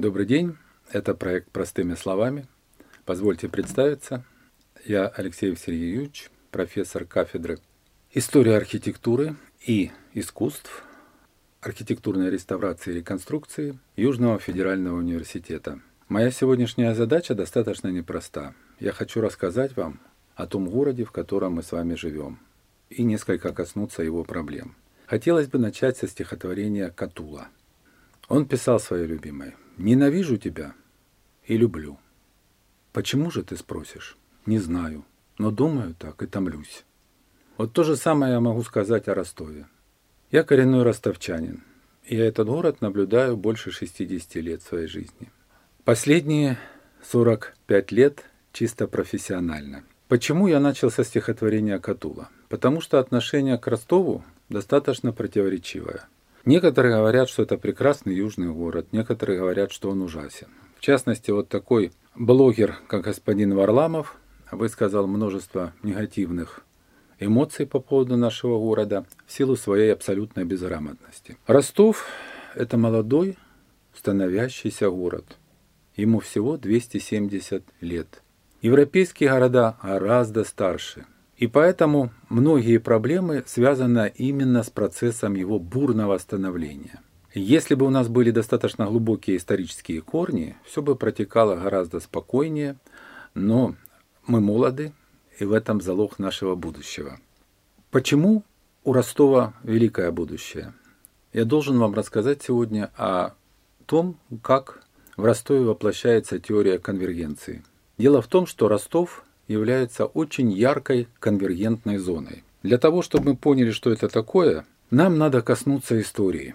Добрый день, это проект «Простыми словами». Позвольте представиться. Я Алексей Сергеевич, профессор кафедры истории архитектуры и искусств, архитектурной реставрации и реконструкции Южного федерального университета. Моя сегодняшняя задача достаточно непроста. Я хочу рассказать вам о том городе, в котором мы с вами живем, и несколько коснуться его проблем. Хотелось бы начать со стихотворения Катула. Он писал свое любимое «Ненавижу тебя и люблю». Почему же ты спросишь? Не знаю, но думаю так и томлюсь. Вот то же самое я могу сказать о Ростове. Я коренной ростовчанин, и я этот город наблюдаю больше 60 лет своей жизни. Последние 45 лет чисто профессионально. Почему я начал со стихотворения Катула? Потому что отношение к Ростову достаточно противоречивое. Некоторые говорят, что это прекрасный южный город, некоторые говорят, что он ужасен. В частности, вот такой блогер, как господин Варламов, высказал множество негативных эмоций по поводу нашего города в силу своей абсолютной безграмотности. Ростов – это молодой, становящийся город. Ему всего 270 лет. Европейские города гораздо старше. И поэтому многие проблемы связаны именно с процессом его бурного становления. Если бы у нас были достаточно глубокие исторические корни, все бы протекало гораздо спокойнее, но мы молоды, и в этом залог нашего будущего. Почему у Ростова великое будущее? Я должен вам рассказать сегодня о том, как в Ростове воплощается теория конвергенции. Дело в том, что Ростов является очень яркой конвергентной зоной. Для того, чтобы мы поняли, что это такое, нам надо коснуться истории.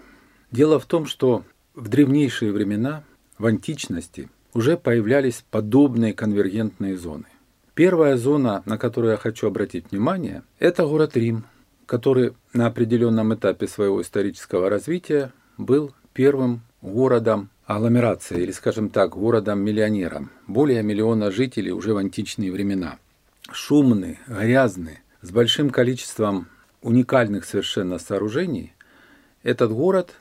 Дело в том, что в древнейшие времена, в античности, уже появлялись подобные конвергентные зоны. Первая зона, на которую я хочу обратить внимание, это город Рим, который на определенном этапе своего исторического развития был первым городом агломерация, или, скажем так, городом-миллионером. Более миллиона жителей уже в античные времена. Шумный, грязный, с большим количеством уникальных совершенно сооружений, этот город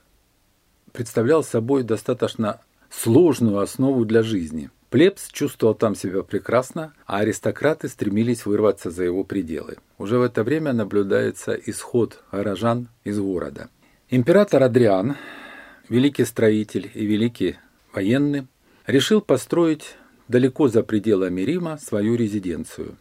представлял собой достаточно сложную основу для жизни. Плебс чувствовал там себя прекрасно, а аристократы стремились вырваться за его пределы. Уже в это время наблюдается исход горожан из города. Император Адриан великий строитель и великий военный, решил построить далеко за пределами Рима свою резиденцию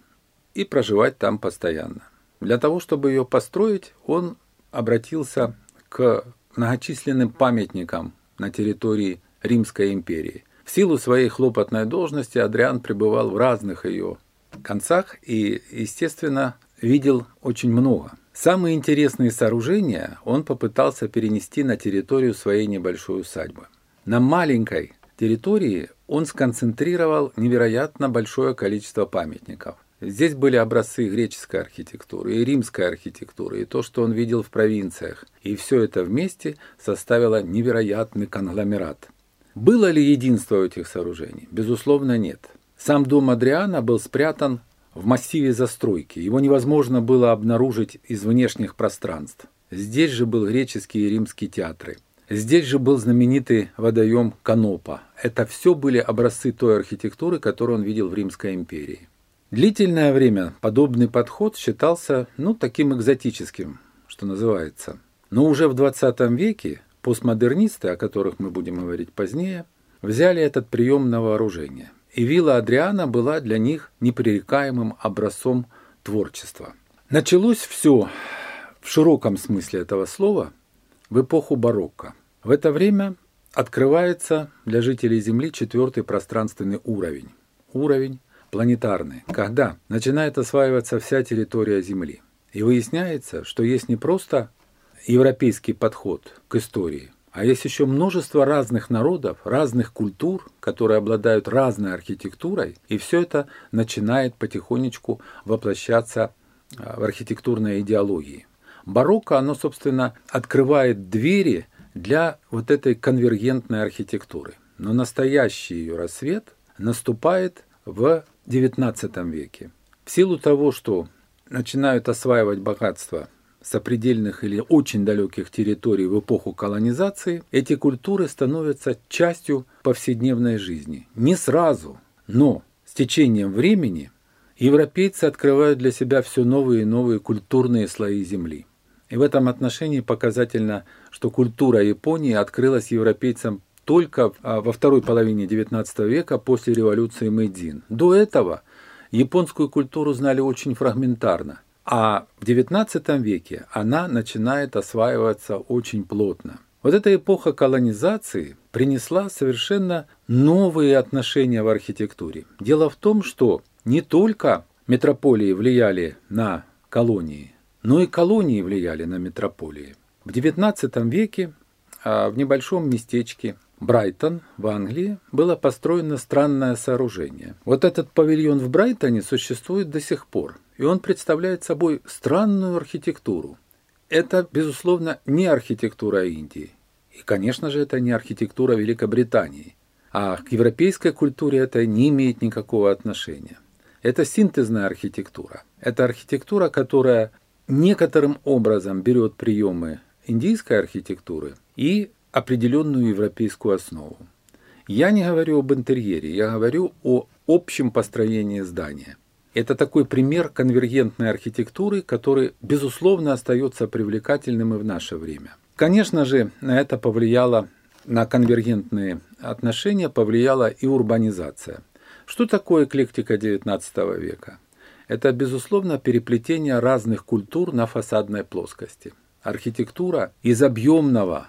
и проживать там постоянно. Для того, чтобы ее построить, он обратился к многочисленным памятникам на территории Римской империи. В силу своей хлопотной должности Адриан пребывал в разных ее концах и, естественно, видел очень много – Самые интересные сооружения он попытался перенести на территорию своей небольшой усадьбы. На маленькой территории он сконцентрировал невероятно большое количество памятников. Здесь были образцы греческой архитектуры и римской архитектуры, и то, что он видел в провинциях. И все это вместе составило невероятный конгломерат. Было ли единство у этих сооружений? Безусловно, нет. Сам дом Адриана был спрятан в массиве застройки. Его невозможно было обнаружить из внешних пространств. Здесь же был греческий и римский театры. Здесь же был знаменитый водоем Канопа. Это все были образцы той архитектуры, которую он видел в Римской империи. Длительное время подобный подход считался, ну, таким экзотическим, что называется. Но уже в 20 веке постмодернисты, о которых мы будем говорить позднее, взяли этот прием на вооружение – и вилла Адриана была для них непререкаемым образцом творчества. Началось все в широком смысле этого слова в эпоху барокко. В это время открывается для жителей Земли четвертый пространственный уровень. Уровень планетарный, когда начинает осваиваться вся территория Земли. И выясняется, что есть не просто европейский подход к истории, а есть еще множество разных народов, разных культур, которые обладают разной архитектурой, и все это начинает потихонечку воплощаться а, в архитектурной идеологии. Барокко, оно, собственно, открывает двери для вот этой конвергентной архитектуры. Но настоящий ее рассвет наступает в XIX веке. В силу того, что начинают осваивать богатство сопредельных или очень далеких территорий в эпоху колонизации, эти культуры становятся частью повседневной жизни. Не сразу, но с течением времени европейцы открывают для себя все новые и новые культурные слои Земли. И в этом отношении показательно, что культура Японии открылась европейцам только а, во второй половине XIX века после революции Мэйдзин. До этого японскую культуру знали очень фрагментарно. А в XIX веке она начинает осваиваться очень плотно. Вот эта эпоха колонизации принесла совершенно новые отношения в архитектуре. Дело в том, что не только метрополии влияли на колонии, но и колонии влияли на метрополии. В XIX веке а, в небольшом местечке Брайтон в Англии было построено странное сооружение. Вот этот павильон в Брайтоне существует до сих пор и он представляет собой странную архитектуру. Это, безусловно, не архитектура Индии. И, конечно же, это не архитектура Великобритании. А к европейской культуре это не имеет никакого отношения. Это синтезная архитектура. Это архитектура, которая некоторым образом берет приемы индийской архитектуры и определенную европейскую основу. Я не говорю об интерьере, я говорю о общем построении здания – это такой пример конвергентной архитектуры, который, безусловно, остается привлекательным и в наше время. Конечно же, на это повлияло, на конвергентные отношения повлияла и урбанизация. Что такое эклектика XIX века? Это, безусловно, переплетение разных культур на фасадной плоскости. Архитектура из объемного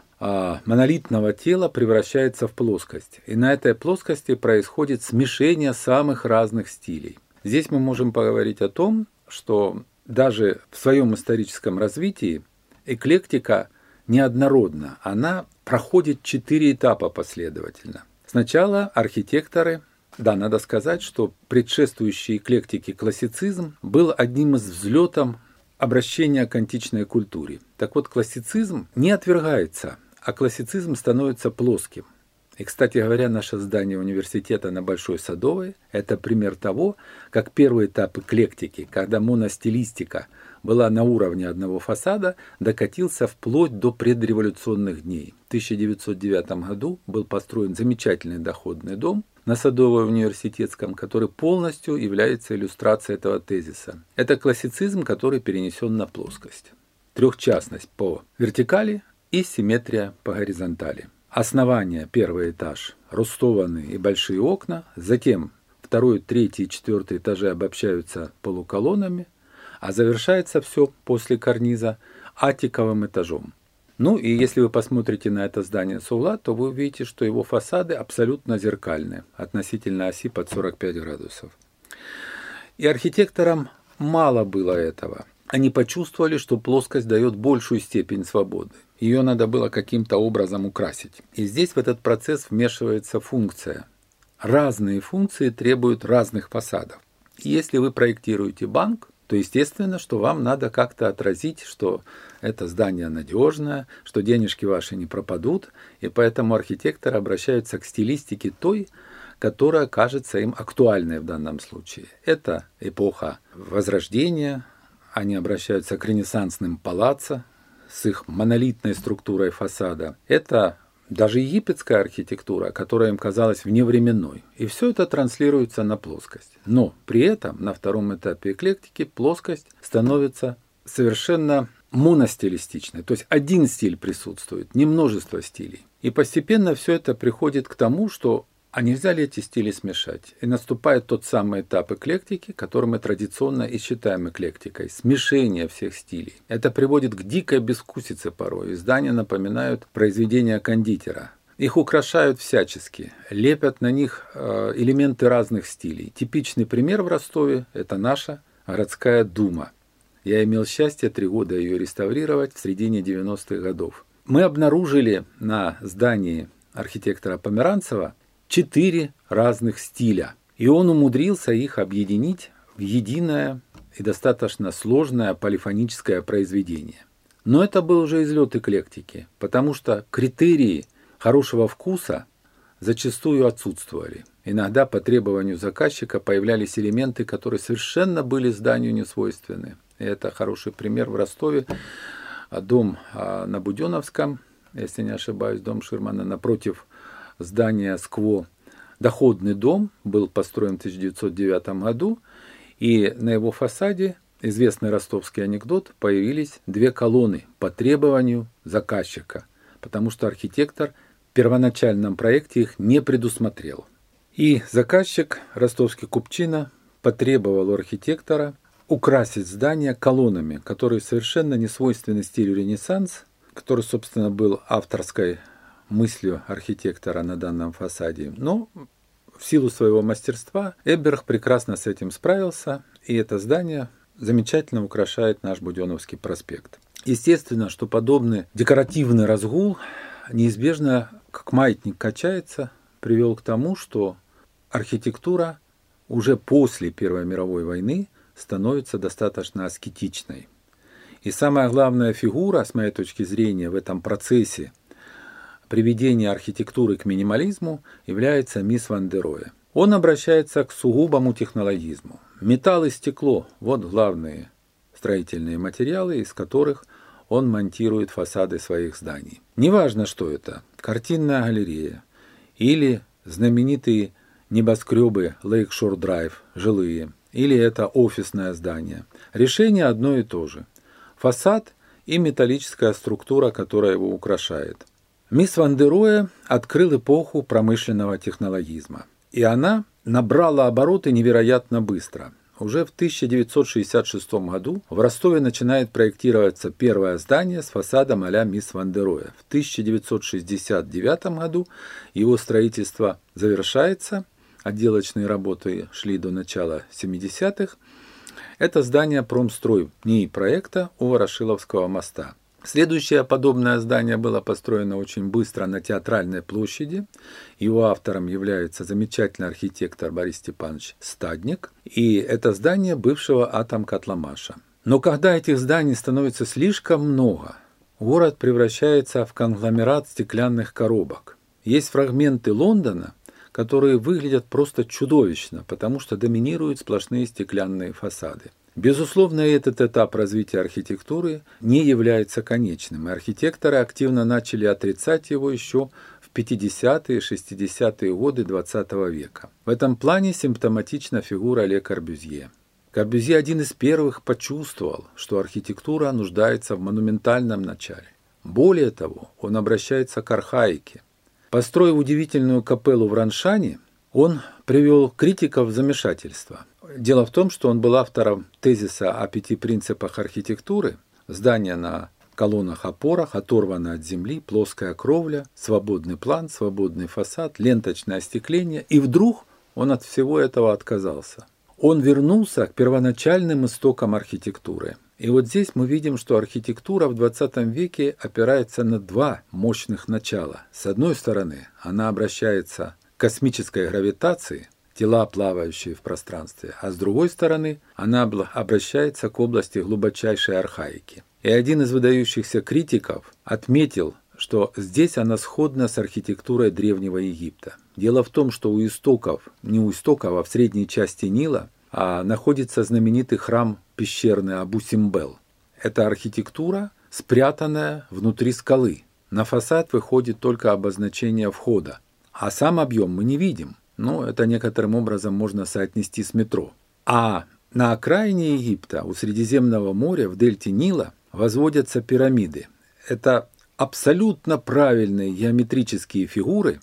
монолитного тела превращается в плоскость. И на этой плоскости происходит смешение самых разных стилей. Здесь мы можем поговорить о том, что даже в своем историческом развитии эклектика неоднородна. Она проходит четыре этапа последовательно. Сначала архитекторы, да, надо сказать, что предшествующий эклектике классицизм был одним из взлетом обращения к античной культуре. Так вот, классицизм не отвергается, а классицизм становится плоским. И, кстати говоря, наше здание университета на Большой Садовой – это пример того, как первый этап эклектики, когда моностилистика была на уровне одного фасада, докатился вплоть до предреволюционных дней. В 1909 году был построен замечательный доходный дом на Садовой университетском, который полностью является иллюстрацией этого тезиса. Это классицизм, который перенесен на плоскость. Трехчастность по вертикали и симметрия по горизонтали. Основание, первый этаж, рустованные и большие окна, затем второй, третий и четвертый этажи обобщаются полуколоннами, а завершается все после карниза атиковым этажом. Ну и если вы посмотрите на это здание с угла, то вы увидите, что его фасады абсолютно зеркальны относительно оси под 45 градусов. И архитекторам мало было этого. Они почувствовали, что плоскость дает большую степень свободы ее надо было каким-то образом украсить. И здесь в этот процесс вмешивается функция. Разные функции требуют разных фасадов. И если вы проектируете банк, то естественно, что вам надо как-то отразить, что это здание надежное, что денежки ваши не пропадут, и поэтому архитекторы обращаются к стилистике той, которая кажется им актуальной в данном случае. Это эпоха Возрождения, они обращаются к ренессансным палаццо, с их монолитной структурой фасада, это даже египетская архитектура, которая им казалась вневременной. И все это транслируется на плоскость. Но при этом на втором этапе эклектики плоскость становится совершенно моностилистичной. То есть один стиль присутствует, не множество стилей. И постепенно все это приходит к тому, что а нельзя ли эти стили смешать? И наступает тот самый этап эклектики, который мы традиционно и считаем эклектикой. Смешение всех стилей. Это приводит к дикой безвкусице порой. Издания напоминают произведения кондитера. Их украшают всячески, лепят на них э, элементы разных стилей. Типичный пример в Ростове – это наша городская дума. Я имел счастье три года ее реставрировать в середине 90-х годов. Мы обнаружили на здании архитектора Померанцева четыре разных стиля. И он умудрился их объединить в единое и достаточно сложное полифоническое произведение. Но это был уже излет эклектики, потому что критерии хорошего вкуса зачастую отсутствовали. Иногда по требованию заказчика появлялись элементы, которые совершенно были зданию не свойственны. это хороший пример в Ростове. Дом а, на Буденовском, если не ошибаюсь, дом Ширмана, напротив здания СКВО. Доходный дом был построен в 1909 году, и на его фасаде, известный ростовский анекдот, появились две колонны по требованию заказчика, потому что архитектор в первоначальном проекте их не предусмотрел. И заказчик, ростовский купчина, потребовал у архитектора украсить здание колоннами, которые совершенно не свойственны стилю Ренессанс, который, собственно, был авторской мыслью архитектора на данном фасаде. Но в силу своего мастерства Эберг прекрасно с этим справился, и это здание замечательно украшает наш Буденовский проспект. Естественно, что подобный декоративный разгул неизбежно, как маятник качается, привел к тому, что архитектура уже после Первой мировой войны становится достаточно аскетичной. И самая главная фигура, с моей точки зрения, в этом процессе приведения архитектуры к минимализму является мисс Ван дер Роэ. Он обращается к сугубому технологизму. Металл и стекло – вот главные строительные материалы, из которых он монтирует фасады своих зданий. Неважно, что это – картинная галерея или знаменитые небоскребы Лейкшор Драйв, жилые, или это офисное здание. Решение одно и то же. Фасад и металлическая структура, которая его украшает. Мисс Ван Дероя открыл эпоху промышленного технологизма. И она набрала обороты невероятно быстро. Уже в 1966 году в Ростове начинает проектироваться первое здание с фасадом а-ля Мисс Вандероя. В 1969 году его строительство завершается – отделочные работы шли до начала 70-х. Это здание промстрой НИИ проекта у Ворошиловского моста. Следующее подобное здание было построено очень быстро на Театральной площади. Его автором является замечательный архитектор Борис Степанович Стадник. И это здание бывшего атом Котламаша. Но когда этих зданий становится слишком много, город превращается в конгломерат стеклянных коробок. Есть фрагменты Лондона, которые выглядят просто чудовищно, потому что доминируют сплошные стеклянные фасады. Безусловно, этот этап развития архитектуры не является конечным, и архитекторы активно начали отрицать его еще в 50-е 60-е годы XX -го века. В этом плане симптоматична фигура Ле Корбюзье. Корбюзье один из первых почувствовал, что архитектура нуждается в монументальном начале. Более того, он обращается к архаике, Построив удивительную капеллу в Раншане, он привел критиков в замешательство. Дело в том, что он был автором тезиса о пяти принципах архитектуры. Здание на колоннах-опорах, оторвано от земли, плоская кровля, свободный план, свободный фасад, ленточное остекление. И вдруг он от всего этого отказался. Он вернулся к первоначальным истокам архитектуры – и вот здесь мы видим, что архитектура в 20 веке опирается на два мощных начала. С одной стороны, она обращается к космической гравитации, тела, плавающие в пространстве, а с другой стороны, она обращается к области глубочайшей архаики. И один из выдающихся критиков отметил, что здесь она сходна с архитектурой Древнего Египта. Дело в том, что у истоков, не у истоков, а в средней части Нила, а, находится знаменитый храм пещерный Абу-Симбел. Это архитектура, спрятанная внутри скалы. На фасад выходит только обозначение входа, а сам объем мы не видим. Но это некоторым образом можно соотнести с метро. А на окраине Египта, у Средиземного моря, в дельте Нила, возводятся пирамиды. Это абсолютно правильные геометрические фигуры,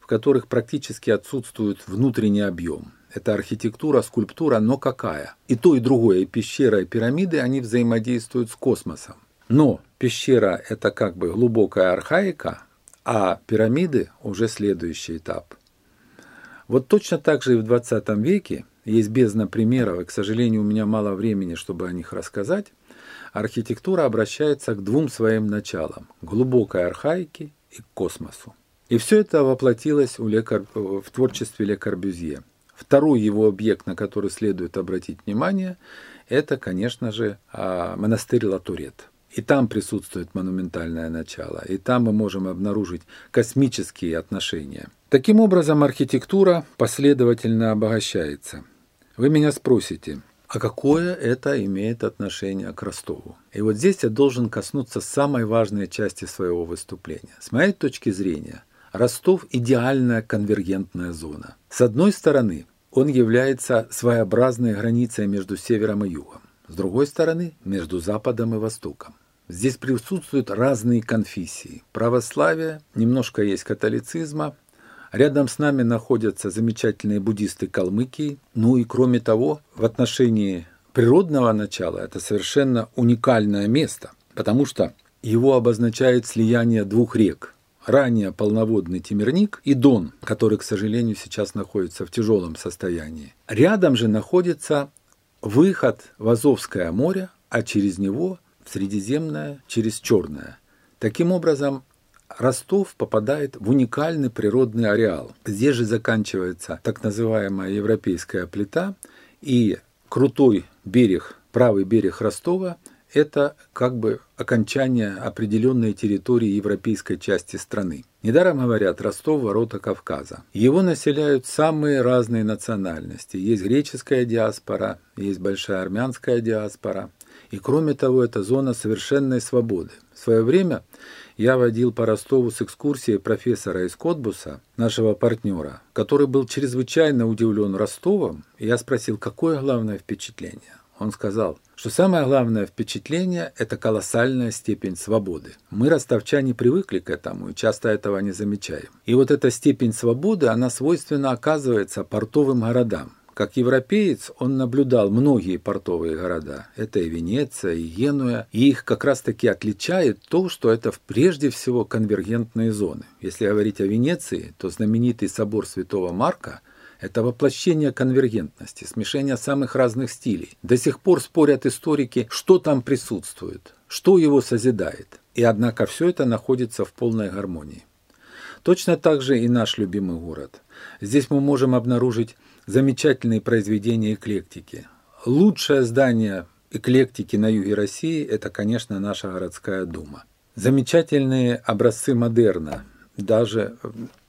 в которых практически отсутствует внутренний объем. Это архитектура, скульптура, но какая? И то, и другое, и пещера, и пирамиды, они взаимодействуют с космосом. Но пещера – это как бы глубокая архаика, а пирамиды – уже следующий этап. Вот точно так же и в 20 веке есть бездна примеров, и, к сожалению, у меня мало времени, чтобы о них рассказать. Архитектура обращается к двум своим началам – глубокой архаике и к космосу. И все это воплотилось у Ле в творчестве Ле Корбюзье – Второй его объект, на который следует обратить внимание, это, конечно же, а, монастырь Латурет. И там присутствует монументальное начало, и там мы можем обнаружить космические отношения. Таким образом, архитектура последовательно обогащается. Вы меня спросите, А какое это имеет отношение к Ростову? И вот здесь я должен коснуться самой важной части своего выступления. С моей точки зрения, Ростов – идеальная конвергентная зона. С одной стороны, он является своеобразной границей между севером и югом. С другой стороны, между Западом и Востоком. Здесь присутствуют разные конфессии. Православие, немножко есть католицизма. Рядом с нами находятся замечательные буддисты Калмыкии. Ну и кроме того, в отношении природного начала это совершенно уникальное место, потому что его обозначает слияние двух рек. Ранее полноводный Темерник и Дон, который, к сожалению, сейчас находится в тяжелом состоянии. Рядом же находится выход в Азовское море, а через него в Средиземное через Черное. Таким образом, Ростов попадает в уникальный природный ареал. Здесь же заканчивается так называемая европейская плита, и крутой берег, правый берег Ростова – это как бы окончание определенной территории европейской части страны. Недаром говорят Ростов – ворота Кавказа. Его населяют самые разные национальности. Есть греческая диаспора, есть большая армянская диаспора – и кроме того, это зона совершенной свободы. В свое время я водил по Ростову с экскурсией профессора из Котбуса, нашего партнера, который был чрезвычайно удивлен Ростовом, и я спросил, какое главное впечатление. Он сказал, что самое главное впечатление – это колоссальная степень свободы. Мы, ростовчане, привыкли к этому и часто этого не замечаем. И вот эта степень свободы, она свойственна, оказывается, портовым городам. Как европеец он наблюдал многие портовые города. Это и Венеция, и Генуя. И их как раз-таки отличает то, что это прежде всего конвергентные зоны. Если говорить о Венеции, то знаменитый собор Святого Марка – это воплощение конвергентности, смешение самых разных стилей. До сих пор спорят историки, что там присутствует, что его созидает. И однако все это находится в полной гармонии. Точно так же и наш любимый город. Здесь мы можем обнаружить замечательные произведения эклектики. Лучшее здание эклектики на юге России – это, конечно, наша городская дума. Замечательные образцы модерна, даже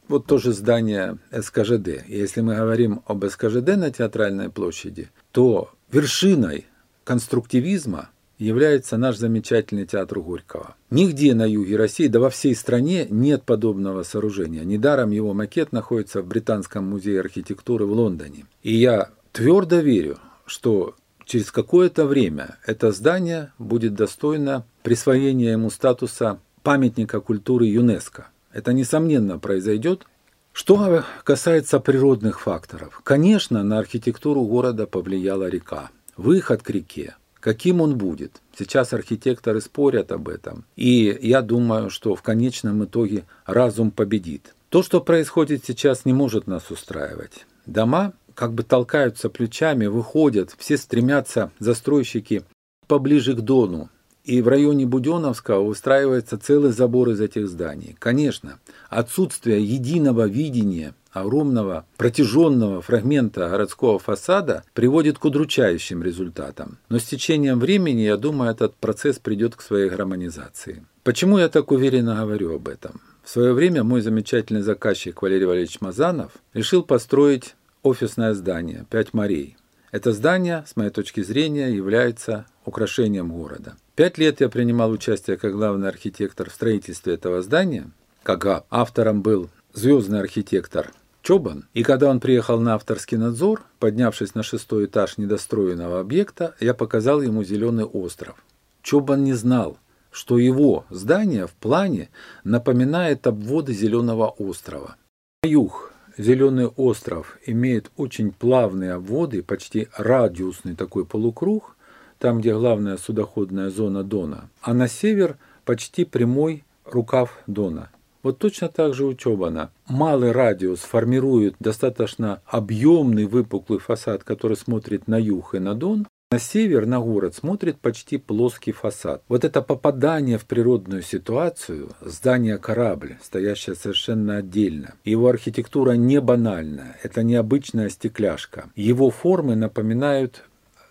вот тоже здание СКЖД. Если мы говорим об СКЖД на Театральной площади, то вершиной конструктивизма является наш замечательный театр Горького. Нигде на юге России, да во всей стране нет подобного сооружения. Недаром его макет находится в Британском музее архитектуры в Лондоне. И я твердо верю, что через какое-то время это здание будет достойно присвоения ему статуса памятника культуры ЮНЕСКО. Это, несомненно, произойдет. Что касается природных факторов, конечно, на архитектуру города повлияла река. Выход к реке, каким он будет. Сейчас архитекторы спорят об этом. И я думаю, что в конечном итоге разум победит. То, что происходит сейчас, не может нас устраивать. Дома как бы толкаются плечами, выходят, все стремятся, застройщики, поближе к Дону. И в районе Буденовского устраивается целый забор из этих зданий. Конечно, отсутствие единого видения – огромного протяженного фрагмента городского фасада приводит к удручающим результатам. Но с течением времени, я думаю, этот процесс придет к своей гармонизации. Почему я так уверенно говорю об этом? В свое время мой замечательный заказчик Валерий Валерьевич Мазанов решил построить офисное здание «Пять морей». Это здание, с моей точки зрения, является украшением города. Пять лет я принимал участие как главный архитектор в строительстве этого здания. Как автором был звездный архитектор Чобан. И когда он приехал на авторский надзор, поднявшись на шестой этаж недостроенного объекта, я показал ему зеленый остров. Чобан не знал, что его здание в плане напоминает обводы зеленого острова. На юг зеленый остров имеет очень плавные обводы, почти радиусный такой полукруг, там, где главная судоходная зона Дона, а на север почти прямой рукав Дона. Вот точно так же у Чобана. Малый радиус формирует достаточно объемный выпуклый фасад, который смотрит на юг и на дон, на север, на город, смотрит почти плоский фасад. Вот это попадание в природную ситуацию, здание корабль, стоящее совершенно отдельно. Его архитектура не банальная, это необычная стекляшка. Его формы напоминают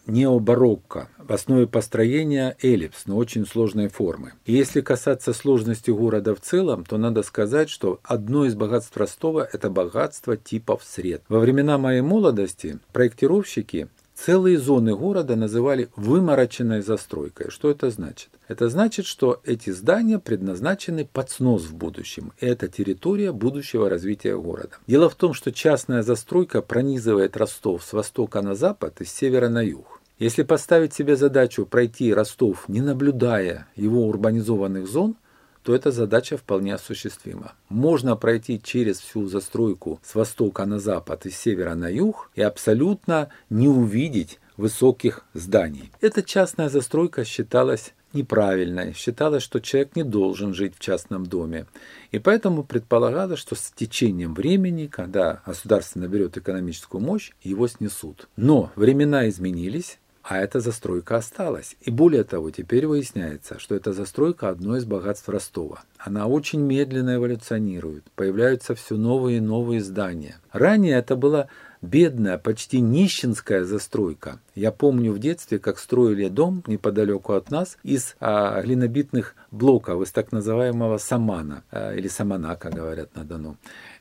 необарокко. В основе построения эллипс, но очень сложной формы. И если касаться сложности города в целом, то надо сказать, что одно из богатств Ростова – это богатство типов сред. Во времена моей молодости проектировщики Целые зоны города называли вымороченной застройкой. Что это значит? Это значит, что эти здания предназначены под снос в будущем. И это территория будущего развития города. Дело в том, что частная застройка пронизывает Ростов с востока на запад и с севера на юг. Если поставить себе задачу пройти Ростов, не наблюдая его урбанизованных зон, то эта задача вполне осуществима. Можно пройти через всю застройку с востока на запад и с севера на юг и абсолютно не увидеть высоких зданий. Эта частная застройка считалась неправильной. Считалось, что человек не должен жить в частном доме. И поэтому предполагалось, что с течением времени, когда государство наберет экономическую мощь, его снесут. Но времена изменились, а эта застройка осталась. И более того, теперь выясняется, что эта застройка одно из богатств Ростова. Она очень медленно эволюционирует, появляются все новые и новые здания. Ранее это была бедная, почти нищенская застройка. Я помню в детстве, как строили дом неподалеку от нас из а, глинобитных блоков, из так называемого самана, а, или самана, как говорят на Дону.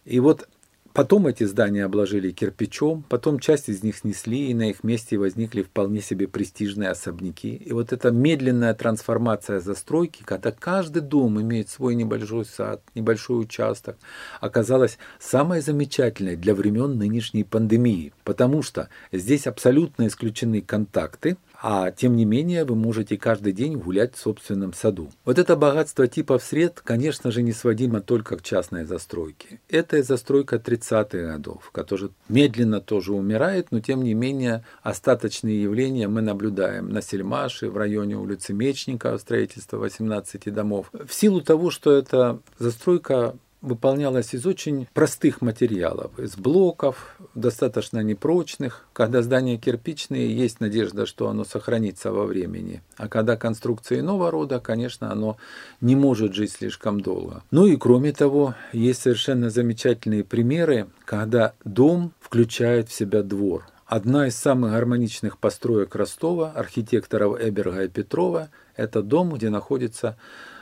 И вот Потом эти здания обложили кирпичом, потом часть из них снесли, и на их месте возникли вполне себе престижные особняки. И вот эта медленная трансформация застройки, когда каждый дом имеет свой небольшой сад, небольшой участок, оказалась самой замечательной для времен нынешней пандемии, потому что здесь абсолютно исключены контакты, а тем не менее вы можете каждый день гулять в собственном саду. Вот это богатство типов сред, конечно же, не сводимо только к частной застройке. Это застройка 30-х годов, которая медленно тоже умирает, но тем не менее остаточные явления мы наблюдаем на Сельмаше, в районе улицы Мечникова, строительство 18 домов. В силу того, что эта застройка выполнялась из очень простых материалов, из блоков, достаточно непрочных. Когда здания кирпичные, есть надежда, что оно сохранится во времени. А когда конструкции иного рода, конечно, оно не может жить слишком долго. Ну и кроме того, есть совершенно замечательные примеры, когда дом включает в себя двор. Одна из самых гармоничных построек Ростова, архитекторов Эберга и Петрова, это дом, где находится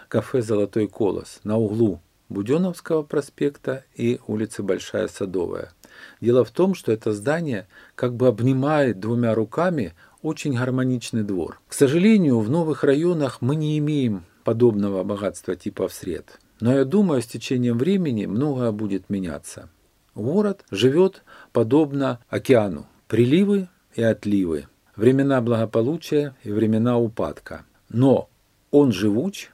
кафе «Золотой колос» на углу Буденовского проспекта и улицы Большая Садовая. Дело в том, что это здание как бы обнимает двумя руками очень гармоничный двор. К сожалению, в новых районах мы не имеем подобного богатства типа всред. Но я думаю, с течением времени многое будет меняться. Город живет подобно океану. Приливы и отливы. Времена благополучия и времена упадка. Но он живуч,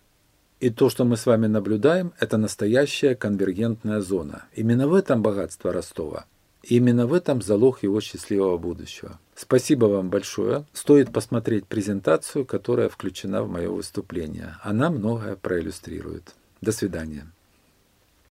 и то, что мы с вами наблюдаем, это настоящая конвергентная зона. Именно в этом богатство Ростова. именно в этом залог его счастливого будущего. Спасибо вам большое. Стоит посмотреть презентацию, которая включена в мое выступление. Она многое проиллюстрирует. До свидания.